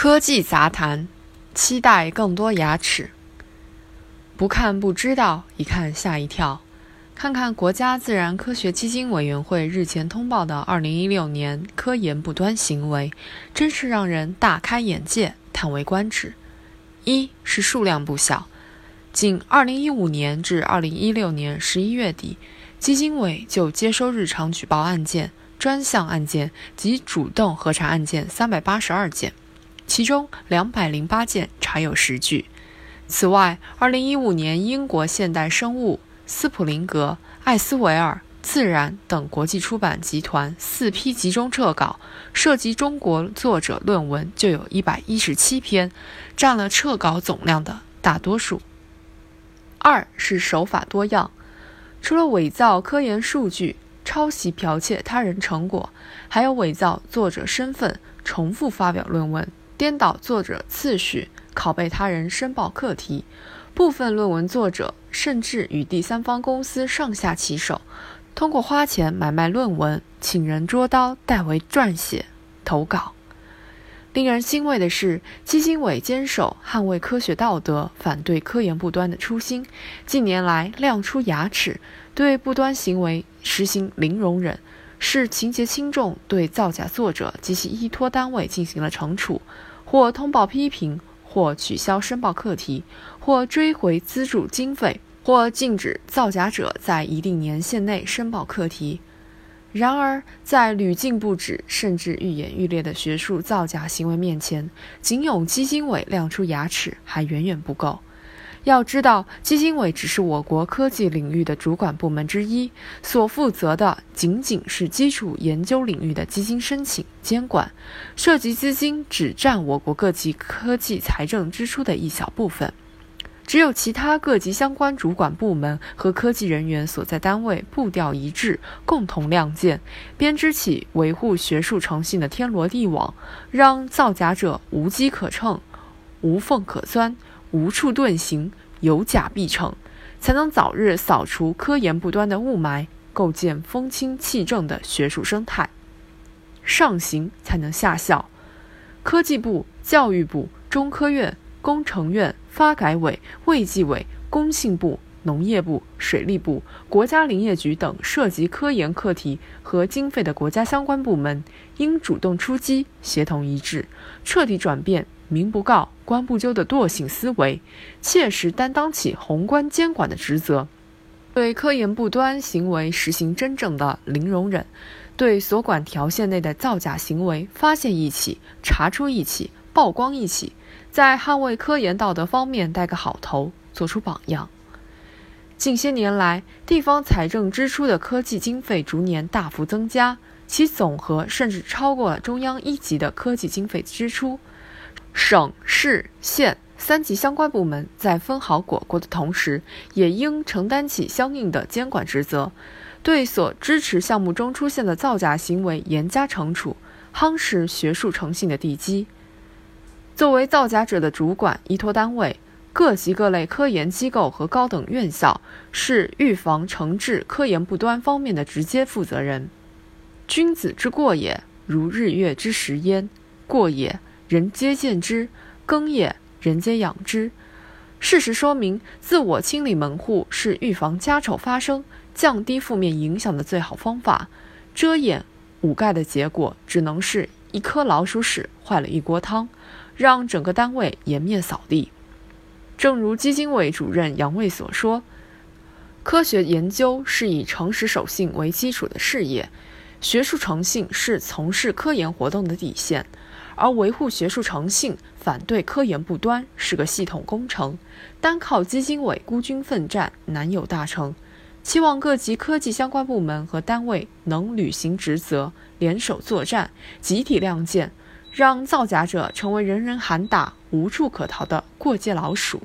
科技杂谈，期待更多牙齿。不看不知道，一看吓一跳。看看国家自然科学基金委员会日前通报的2016年科研不端行为，真是让人大开眼界，叹为观止。一是数量不小，仅2015年至2016年11月底，基金委就接收日常举报案件、专项案件及主动核查案件382件。其中两百零八件查有实据。此外，二零一五年英国现代生物、斯普林格、艾斯维尔、自然等国际出版集团四批集中撤稿，涉及中国作者论文就有一百一十七篇，占了撤稿总量的大多数。二是手法多样，除了伪造科研数据、抄袭剽窃他人成果，还有伪造作者身份、重复发表论文。颠倒作者次序，拷贝他人申报课题，部分论文作者甚至与第三方公司上下其手，通过花钱买卖论文，请人捉刀代为撰写投稿。令人欣慰的是，基金委坚守捍卫科学道德、反对科研不端的初心，近年来亮出牙齿，对不端行为实行零容忍，视情节轻重对造假作者及其依托单位进行了惩处。或通报批评，或取消申报课题，或追回资助经费，或禁止造假者在一定年限内申报课题。然而，在屡禁不止甚至愈演愈烈的学术造假行为面前，仅有基金委亮出牙齿还远远不够。要知道，基金委只是我国科技领域的主管部门之一，所负责的仅仅是基础研究领域的基金申请监管，涉及资金只占我国各级科技财政支出的一小部分。只有其他各级相关主管部门和科技人员所在单位步调一致，共同亮剑，编织起维护学术诚信的天罗地网，让造假者无机可乘，无缝可钻。无处遁形，有假必成，才能早日扫除科研不端的雾霾，构建风清气正的学术生态。上行才能下效。科技部、教育部、中科院、工程院、发改委、卫计委、工信部、农业部、水利部、国家林业局等涉及科研课题和经费的国家相关部门，应主动出击，协同一致，彻底转变。民不告，官不究的惰性思维，切实担当起宏观监管的职责，对科研不端行为实行真正的零容忍，对所管条线内的造假行为发现一起、查出一起、曝光一起，在捍卫科研道德方面带个好头，做出榜样。近些年来，地方财政支出的科技经费逐年大幅增加，其总和甚至超过了中央一级的科技经费支出。省市县三级相关部门在分好果果的同时，也应承担起相应的监管职责，对所支持项目中出现的造假行为严加惩处，夯实学术诚信的地基。作为造假者的主管依托单位，各级各类科研机构和高等院校是预防惩治科研不端方面的直接负责人。君子之过也，如日月之食焉，过也。人皆见之，耕也；人皆养之。事实说明，自我清理门户是预防家丑发生、降低负面影响的最好方法。遮掩捂盖的结果，只能是一颗老鼠屎坏了一锅汤，让整个单位颜面扫地。正如基金委主任杨卫所说：“科学研究是以诚实守信为基础的事业，学术诚信是从事科研活动的底线。”而维护学术诚信、反对科研不端是个系统工程，单靠基金委孤军奋战难有大成。期望各级科技相关部门和单位能履行职责，联手作战，集体亮剑，让造假者成为人人喊打、无处可逃的过街老鼠。